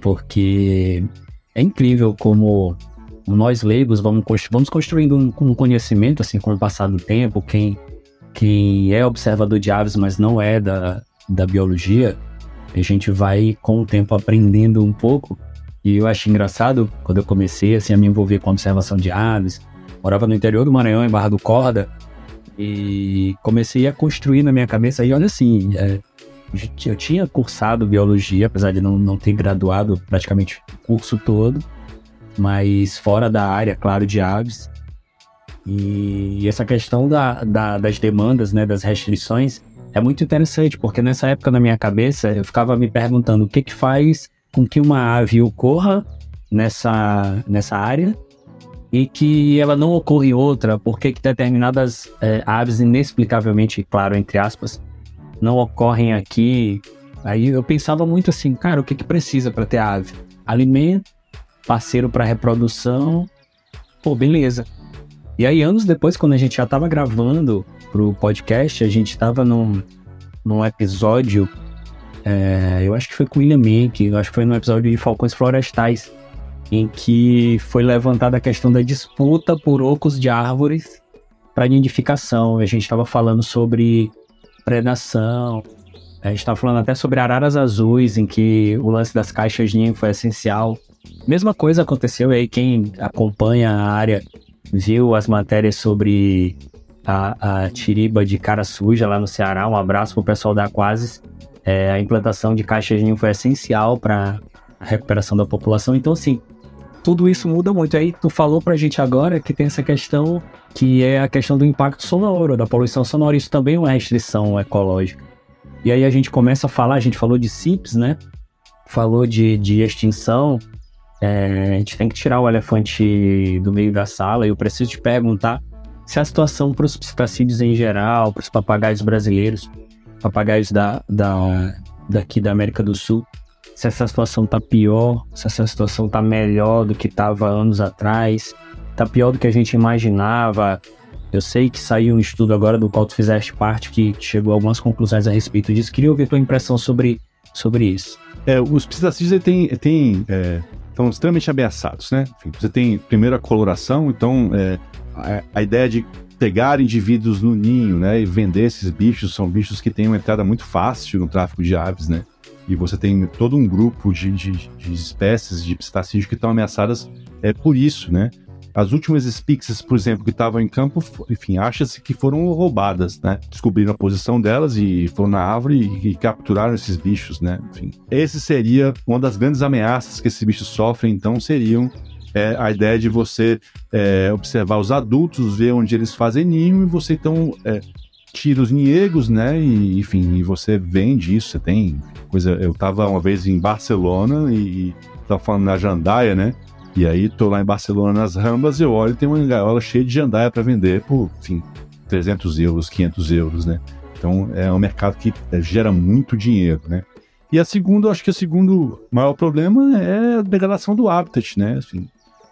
Speaker 2: porque é incrível como nós leigos vamos, vamos construindo um, conhecimento assim com o passar do tempo. Quem, quem é observador de aves, mas não é da, da biologia, a gente vai com o tempo aprendendo um pouco. E eu acho engraçado quando eu comecei assim, a me envolver com a observação de aves. Morava no interior do Maranhão, em Barra do Corda, e comecei a construir na minha cabeça. E olha assim, é, eu tinha cursado biologia, apesar de não, não ter graduado praticamente o curso todo mas fora da área, claro, de aves. E essa questão da, da, das demandas, né, das restrições, é muito interessante, porque nessa época na minha cabeça eu ficava me perguntando o que que faz com que uma ave ocorra nessa, nessa área e que ela não ocorra em outra, porque que determinadas é, aves inexplicavelmente, claro, entre aspas, não ocorrem aqui. Aí eu pensava muito assim, cara, o que que precisa para ter ave? Alimento, parceiro para reprodução. Pô, beleza. E aí, anos depois, quando a gente já tava gravando pro podcast, a gente tava num, num episódio. É, eu acho que foi com William Mink, eu acho que foi no episódio de Falcões Florestais, em que foi levantada a questão da disputa por ocos de árvores para nidificação. A gente estava falando sobre predação, a gente estava falando até sobre araras azuis, em que o lance das caixas ninho foi essencial. Mesma coisa aconteceu aí, quem acompanha a área viu as matérias sobre a, a tiriba de cara suja lá no Ceará. Um abraço pro pessoal da Aquasis. É, a implantação de caixas de ninho foi essencial para a recuperação da população. Então, assim, tudo isso muda muito. Aí tu falou pra gente agora que tem essa questão que é a questão do impacto sonoro, da poluição sonora. Isso também é uma restrição ecológica. E aí a gente começa a falar, a gente falou de CIPS, né? Falou de, de extinção, é, a gente tem que tirar o elefante do meio da sala eu preciso te perguntar se a situação para os psitacídeos em geral, para os papagaios brasileiros, papagaios da, da, daqui da América do Sul, se essa situação está pior, se essa situação está melhor do que estava anos atrás, está pior do que a gente imaginava. Eu sei que saiu um estudo agora do qual tu fizeste parte que chegou a algumas conclusões a respeito disso. Queria ouvir tua impressão sobre, sobre isso.
Speaker 3: É, os psitacídeos têm, têm é, estão extremamente ameaçados, né? Enfim, você tem primeiro a coloração, então é, a, a, ideia de pegar indivíduos no ninho, né, e vender esses bichos são bichos que têm uma entrada muito fácil no tráfico de aves, né? e você tem todo um grupo de, de, de espécies de pistacídeos que estão ameaçadas é, por isso, né? As últimas Spixes, por exemplo, que estavam em campo, enfim, acha-se que foram roubadas, né? Descobriram a posição delas e foram na árvore e, e, capturaram esses bichos, né? Enfim, esse seria uma das grandes ameaças que esses bichos sofrem, então seriam é, a ideia de você é, observar os adultos, ver onde eles fazem ninho e você então é, tira os niegos, né? E, enfim, e você vende isso, você tem coisa. Eu estava uma vez em Barcelona e, estava falando na Jandaia, né? E aí tô lá em Barcelona nas Rambas eu olho e tem uma gaiola cheia de jandaia para vender por, enfim, 300 euros, 500 euros, né? Então é um mercado que é, gera muito dinheiro, né? E a segunda, acho que o segundo maior problema é a degradação do habitat, né? Assim,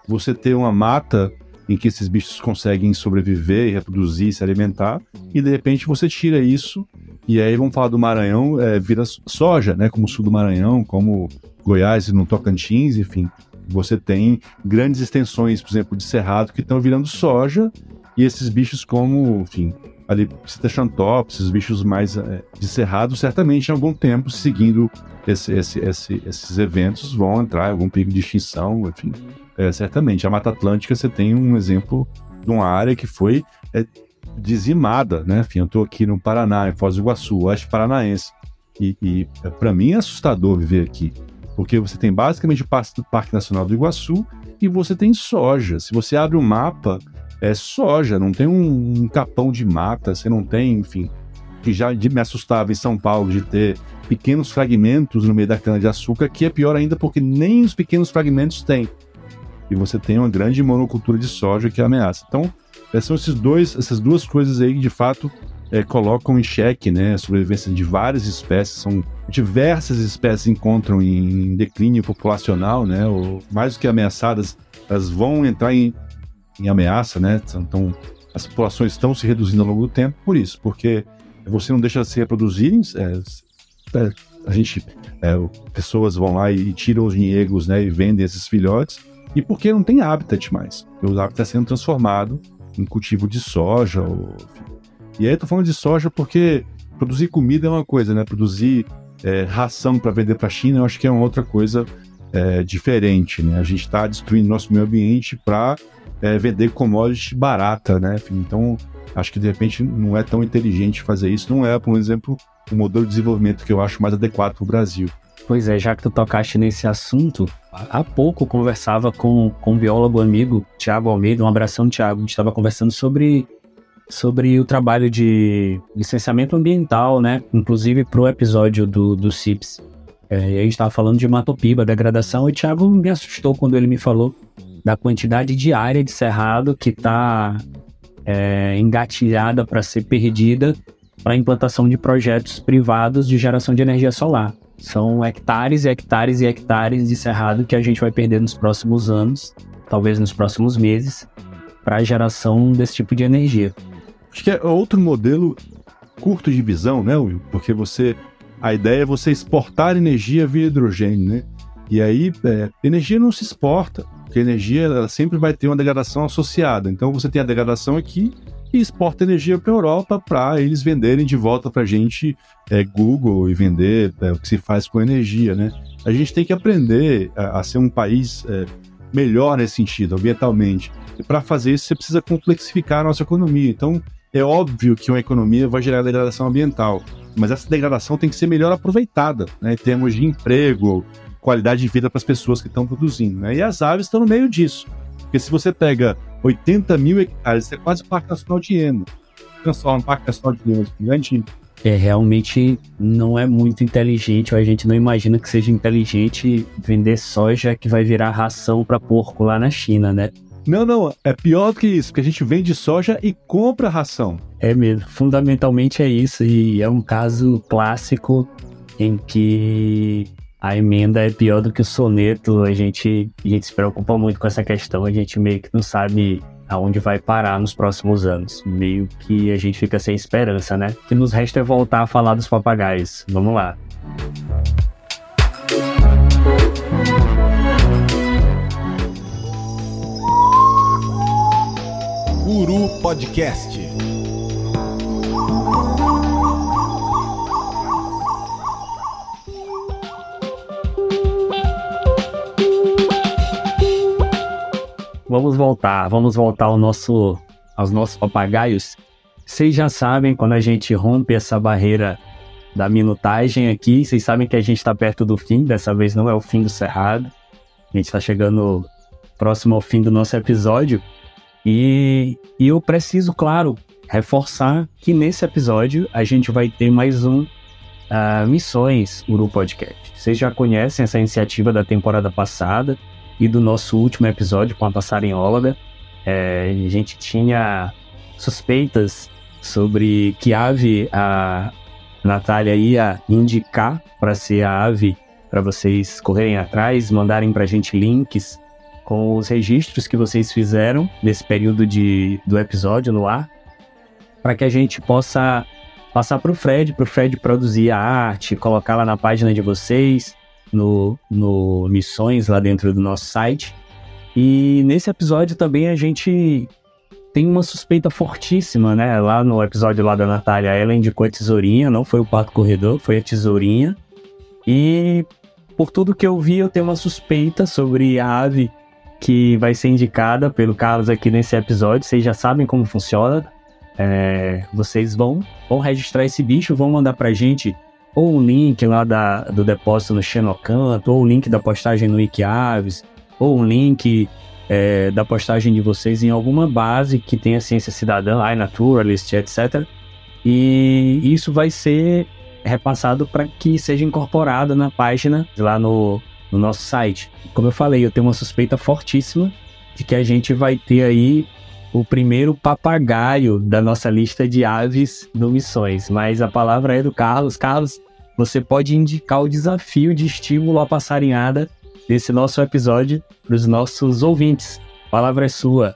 Speaker 3: você ter uma mata em que esses bichos conseguem sobreviver, reproduzir, se alimentar, e de repente você tira isso, e aí vamos falar do Maranhão, é, vira soja, né? Como o sul do Maranhão, como Goiás e no Tocantins, enfim você tem grandes extensões, por exemplo, de cerrado que estão virando soja e esses bichos como, enfim, ali Citachantops, esses bichos mais é, de cerrado, certamente em algum tempo, seguindo esse, esse, esse, esses eventos, vão entrar em algum pico de extinção, enfim, é, certamente. A Mata Atlântica, você tem um exemplo de uma área que foi é, dizimada, né? Enfim, eu estou aqui no Paraná, em Foz do Iguaçu, oeste paranaense, e, e para mim é assustador viver aqui porque você tem basicamente o Parque Nacional do Iguaçu e você tem soja. Se você abre o um mapa, é soja, não tem um, um, capão de mata, você não tem, enfim, que já me assustava em São Paulo de ter pequenos fragmentos no meio da cana-de-açúcar, que é pior ainda porque nem os pequenos fragmentos tem. E você tem uma grande monocultura de soja que ameaça. Então, são esses dois, essas duas coisas aí que de fato é, colocam em xeque né, a sobrevivência de várias espécies. São diversas espécies encontram em declínio populacional, né, ou mais do que ameaçadas, elas vão entrar em, em ameaça, né? Então, as populações estão se reduzindo ao longo do tempo por isso, porque você não deixa de se reproduzirem. É, é, a gente, é, pessoas vão lá e, tiram os niegos, né, e vendem esses filhotes. E porque não tem habitat mais. O habitat sendo transformado em cultivo de soja, ou, e aí eu tô falando de soja porque produzir comida é uma coisa, né? Produzir é, ração para vender para a China, eu acho que é uma outra coisa é, diferente, né? A gente está destruindo nosso meio ambiente para é, vender commodity barata, né? Então, acho que de repente não é tão inteligente fazer isso. Não é, por exemplo, o modelo de desenvolvimento que eu acho mais adequado para o Brasil.
Speaker 2: Pois é, já que tu tocaste nesse assunto, há pouco conversava com, com um biólogo amigo, Tiago Almeida, um abração, Tiago. A gente estava conversando sobre sobre o trabalho de licenciamento ambiental, né? Inclusive para o episódio do, do CIPS. É, a gente estava falando de matopiba, degradação, e o Thiago me assustou quando ele me falou da quantidade de área de cerrado que está é, engatilhada para ser perdida para implantação de projetos privados de geração de energia solar. São hectares e hectares e hectares de cerrado que a gente vai perder nos próximos anos, talvez nos próximos meses, para a geração desse tipo de energia.
Speaker 3: Acho que é outro modelo curto de visão, né, Will? Porque você. A ideia é você exportar energia via hidrogênio, né? E aí, é, energia não se exporta, porque energia ela sempre vai ter uma degradação associada. Então você tem a degradação aqui e exporta energia para a Europa para eles venderem de volta para a gente é, Google e vender é, o que se faz com energia, né? A gente tem que aprender a, a ser um país é, melhor nesse sentido, ambientalmente. E para fazer isso, você precisa complexificar a nossa economia. Então, é óbvio que uma economia vai gerar degradação ambiental, mas essa degradação tem que ser melhor aproveitada, né, em termos de emprego, qualidade de vida para as pessoas que estão produzindo. Né? E as aves estão no meio disso. Porque se você pega 80 mil hectares, é quase o Parque Nacional de Eno. Transforma um Parque Nacional de Eno gigante.
Speaker 2: É, realmente não é muito inteligente, ou a gente não imagina que seja inteligente vender soja que vai virar ração para porco lá na China, né?
Speaker 3: Não, não, é pior do que isso, porque a gente vende soja e compra ração.
Speaker 2: É mesmo, fundamentalmente é isso, e é um caso clássico em que a emenda é pior do que o soneto, a gente, a gente se preocupa muito com essa questão, a gente meio que não sabe aonde vai parar nos próximos anos. Meio que a gente fica sem esperança, né? O que nos resta é voltar a falar dos papagaios. Vamos lá.
Speaker 1: Guru Podcast.
Speaker 2: Vamos voltar, vamos voltar ao nosso, aos nossos papagaios. Vocês já sabem, quando a gente rompe essa barreira da minutagem aqui, vocês sabem que a gente está perto do fim, dessa vez não é o fim do Cerrado. A gente está chegando próximo ao fim do nosso episódio. E, e eu preciso, claro, reforçar que nesse episódio a gente vai ter mais um uh, Missões Uru Podcast. Vocês já conhecem essa iniciativa da temporada passada e do nosso último episódio com a passarinhóloga. É, a gente tinha suspeitas sobre que ave a Natália ia indicar para ser a ave para vocês correrem atrás, mandarem para a gente links com os registros que vocês fizeram nesse período de, do episódio no ar, para que a gente possa passar para o Fred, para o Fred produzir a arte, colocar lá na página de vocês, no, no Missões lá dentro do nosso site. E nesse episódio também a gente tem uma suspeita fortíssima, né? Lá no episódio lá da Natália, ela indicou a tesourinha, não foi o pato corredor, foi a tesourinha. E por tudo que eu vi, eu tenho uma suspeita sobre a ave que vai ser indicada pelo Carlos aqui nesse episódio. Vocês já sabem como funciona. É, vocês vão, vão registrar esse bicho, vão mandar pra gente ou um link lá da, do depósito no Xenocanto, ou o link da postagem no Wikiaves, ou um link é, da postagem de vocês em alguma base que tenha ciência cidadã, iNaturalist, etc. E isso vai ser repassado para que seja incorporado na página lá no, no nosso site. Como eu falei, eu tenho uma suspeita fortíssima de que a gente vai ter aí o primeiro papagaio da nossa lista de aves no Missões, mas a palavra é do Carlos. Carlos, você pode indicar o desafio de estímulo à passarinhada desse nosso episódio para os nossos ouvintes. A palavra é sua.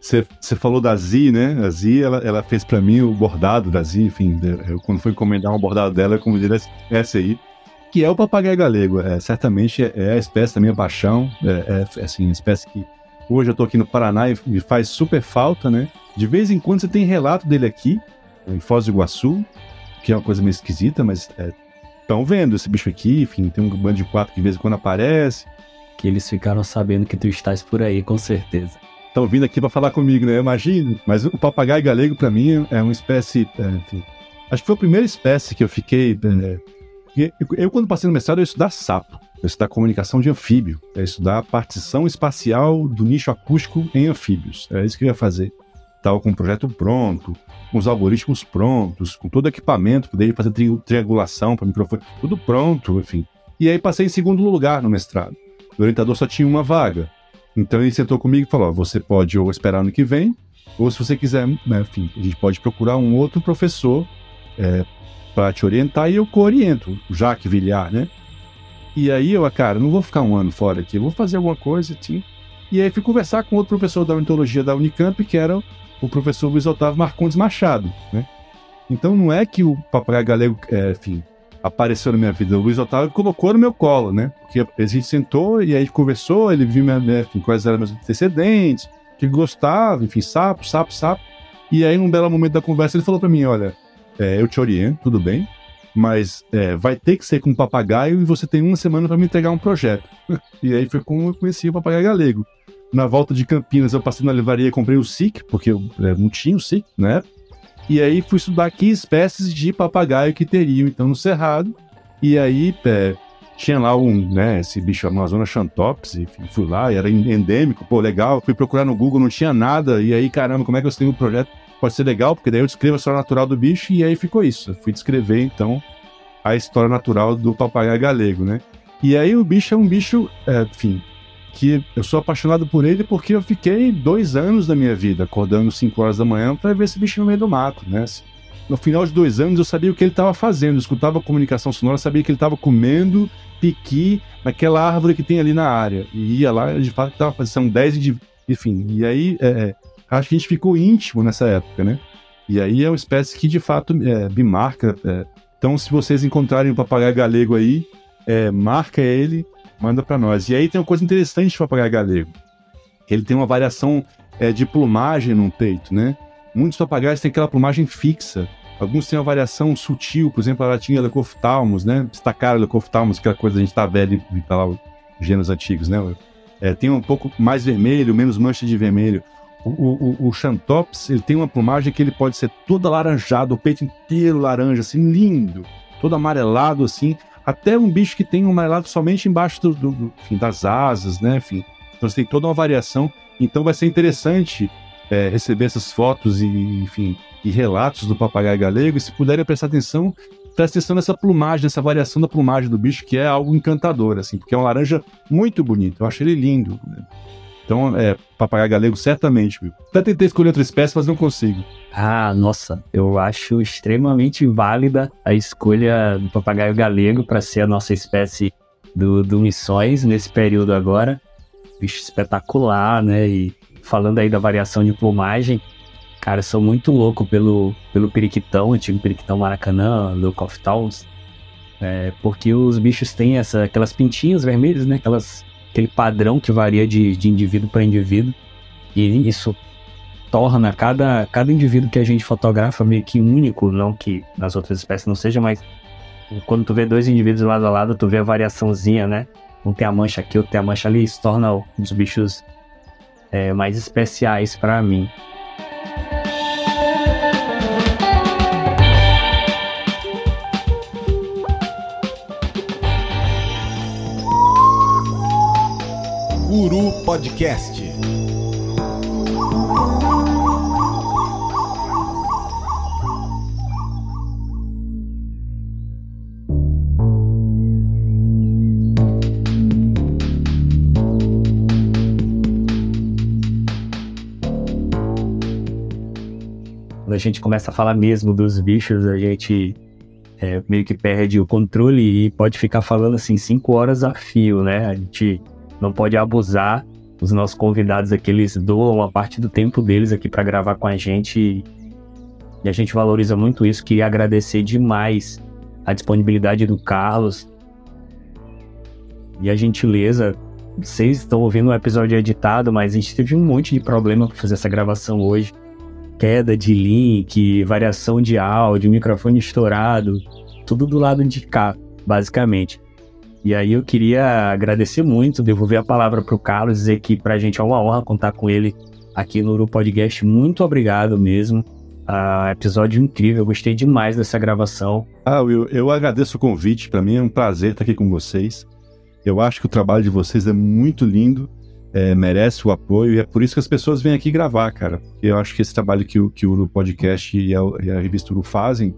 Speaker 3: Você falou da Zi, né? A Zi, ela, ela fez para mim o bordado da Zi, enfim, eu, quando fui encomendar um bordado dela, eu encomendei essa aí, que é o papagaio galego. É, certamente é, a espécie da minha paixão, é, é assim, a espécie que Hoje eu tô aqui no Paraná e me faz super falta, né? De vez em quando você tem relato dele aqui, em Foz do Iguaçu, que é uma coisa meio esquisita, mas estão é, vendo esse bicho aqui, enfim, tem um bando de quatro que de vez em quando aparece.
Speaker 2: Que eles ficaram sabendo que tu estás por aí, com certeza.
Speaker 3: Estão vindo aqui para falar comigo, né? Imagina. Mas o papagaio galego, para mim, é uma espécie. É, enfim, acho que foi a primeira espécie que eu fiquei. É, eu, quando passei no mestrado, eu ia estudar sapo é estudar comunicação de anfíbio, é estudar partição espacial do nicho acústico em anfíbios. É isso que eu ia fazer. Estava com o projeto pronto, com os algoritmos prontos, com todo o equipamento, poderia fazer tri triangulação para microfone, tudo pronto, enfim. E aí passei em segundo lugar no mestrado. O orientador só tinha uma vaga. Então ele sentou comigo e falou: você pode ou esperar ano que vem, ou se você quiser, né, enfim, a gente pode procurar um outro professor é, para te orientar e eu co-oriento, o Jacques Villar, né? E aí eu, cara, não vou ficar um ano fora aqui, vou fazer alguma coisa, assim. E aí fui conversar com outro professor da ornitologia da Unicamp, que era o professor Luiz Otávio Marcondes Machado, né? Então não é que o papagaio galego, é, enfim, apareceu na minha vida. O Luiz Otávio colocou no meu colo, né? Porque a gente sentou e aí conversou, ele viu minha, minha, enfim, quais eram meus antecedentes, que gostava, enfim, sapo, sapo, sapo. E aí, num belo momento da conversa, ele falou para mim: olha, é, eu te oriento, tudo bem, mas é, vai ter que ser com papagaio e você tem uma semana para me entregar um projeto. e aí foi como eu conheci o papagaio galego. Na volta de Campinas, eu passei na livraria e comprei o SIC, porque eu é, não tinha o SIC né? E aí fui estudar que espécies de papagaio que teriam, então, no Cerrado. E aí é, tinha lá um, né, esse bicho Amazonas Xantops, e fui lá, era endêmico, pô, legal. Fui procurar no Google, não tinha nada. E aí, caramba, como é que eu tenho um projeto? Pode ser legal, porque daí eu descrevo a história natural do bicho e aí ficou isso. Eu fui descrever, então, a história natural do papagaio galego, né? E aí o bicho é um bicho, é, enfim, que eu sou apaixonado por ele porque eu fiquei dois anos da minha vida acordando 5 horas da manhã para ver esse bicho no meio do mato, né? No final de dois anos eu sabia o que ele estava fazendo, eu escutava a comunicação sonora, sabia que ele estava comendo piqui naquela árvore que tem ali na área. E ia lá, de fato, estava fazendo, são 10 de. Enfim, e aí é, é acho que a gente ficou íntimo nessa época, né? E aí é uma espécie que de fato é, me marca. É. Então, se vocês encontrarem o papagaio galego aí, é, marca ele, manda para nós. E aí tem uma coisa interessante do papagaio galego. Ele tem uma variação é, de plumagem no peito, né? Muitos papagaios têm aquela plumagem fixa. Alguns têm uma variação sutil, por exemplo, a latinha Lecophthalmus, né? Destacar Lecophthalmus, aquela coisa a gente tá velho e falar os gêneros antigos, né? é, tem um pouco mais vermelho, menos mancha de vermelho. O, o, o Xantops, ele tem uma plumagem que ele pode ser todo alaranjado, o peito inteiro laranja, assim, lindo, todo amarelado, assim, até um bicho que tem um amarelado somente embaixo do, do, do enfim, das asas, né, enfim. Então você tem toda uma variação, então vai ser interessante é, receber essas fotos e, enfim, e relatos do papagaio galego, e se puderem prestar atenção, presta atenção nessa plumagem, nessa variação da plumagem do bicho, que é algo encantador, assim, porque é um laranja muito bonito, eu acho ele lindo. Né? Então, é, papagaio galego, certamente, viu? Até tentei escolher outra espécie, mas não consigo.
Speaker 2: Ah, nossa, eu acho extremamente válida a escolha do papagaio galego para ser a nossa espécie do, do Missões nesse período agora. Bicho espetacular, né? E falando aí da variação de plumagem, cara, eu sou muito louco pelo, pelo periquitão, antigo periquitão Maracanã, Luke of Towns, é, porque os bichos têm essa, aquelas pintinhas vermelhas, né? Aquelas aquele padrão que varia de, de indivíduo para indivíduo. E isso torna cada, cada indivíduo que a gente fotografa meio que único, não que nas outras espécies não seja, mas quando tu vê dois indivíduos lado a lado, tu vê a variaçãozinha, né? Um tem a mancha aqui, outro tem a mancha ali, isso torna os bichos é, mais especiais para mim.
Speaker 1: Podcast.
Speaker 2: Quando a gente começa a falar mesmo dos bichos, a gente é, meio que perde o controle e pode ficar falando assim cinco horas a fio, né? A gente não pode abusar. Os nossos convidados aqui, eles doam uma parte do tempo deles aqui para gravar com a gente e a gente valoriza muito isso. Queria agradecer demais a disponibilidade do Carlos e a gentileza. Vocês estão ouvindo um episódio editado, mas a gente teve um monte de problema para fazer essa gravação hoje. Queda de link, variação de áudio, microfone estourado, tudo do lado de cá, basicamente. E aí eu queria agradecer muito, devolver a palavra para o Carlos, dizer que para a gente é uma honra contar com ele aqui no Uru Podcast. Muito obrigado mesmo. Uh, episódio incrível, gostei demais dessa gravação.
Speaker 3: Ah, Will, eu agradeço o convite. Para mim é um prazer estar aqui com vocês. Eu acho que o trabalho de vocês é muito lindo, é, merece o apoio e é por isso que as pessoas vêm aqui gravar, cara. Eu acho que esse trabalho que, o, que o Uru Podcast e a, e a revista Uru fazem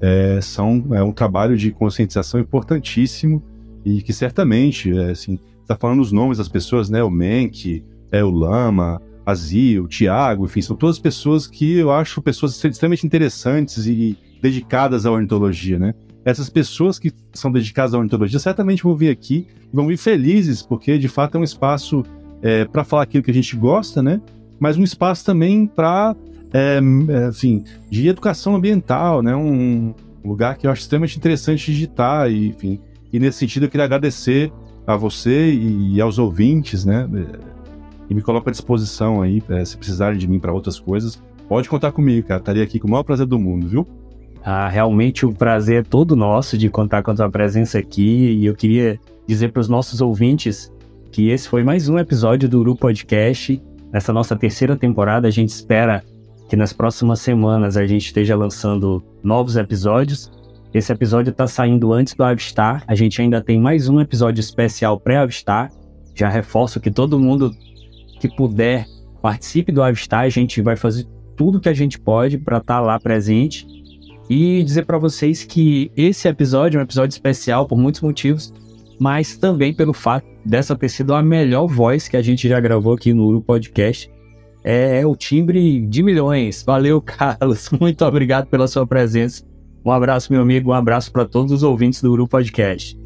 Speaker 3: é, são, é um trabalho de conscientização importantíssimo e que certamente, é, assim, está falando os nomes das pessoas, né? O Menck, é, o Lama, a Zia, o Tiago, enfim, são todas pessoas que eu acho pessoas extremamente interessantes e dedicadas à ornitologia, né? Essas pessoas que são dedicadas à ornitologia certamente vão vir aqui e vão vir felizes, porque de fato é um espaço é, para falar aquilo que a gente gosta, né? Mas um espaço também para, é, é, assim, de educação ambiental, né? Um lugar que eu acho extremamente interessante de estar e, enfim, e nesse sentido eu queria agradecer a você e aos ouvintes, né? E me coloco à disposição aí, é, se precisarem de mim para outras coisas. Pode contar comigo, cara. Estaria aqui com o maior prazer do mundo, viu?
Speaker 2: Ah, realmente o prazer é todo nosso de contar com a tua presença aqui. E eu queria dizer para os nossos ouvintes que esse foi mais um episódio do Uru Podcast. Nessa nossa terceira temporada, a gente espera que nas próximas semanas a gente esteja lançando novos episódios. Esse episódio está saindo antes do Avistar. A gente ainda tem mais um episódio especial pré-Avistar. Já reforço que todo mundo que puder participe do Avistar. A gente vai fazer tudo que a gente pode para estar tá lá presente. E dizer para vocês que esse episódio é um episódio especial por muitos motivos, mas também pelo fato dessa ter sido a melhor voz que a gente já gravou aqui no Uru Podcast. É o timbre de milhões. Valeu, Carlos. Muito obrigado pela sua presença. Um abraço, meu amigo, um abraço para todos os ouvintes do Uru Podcast.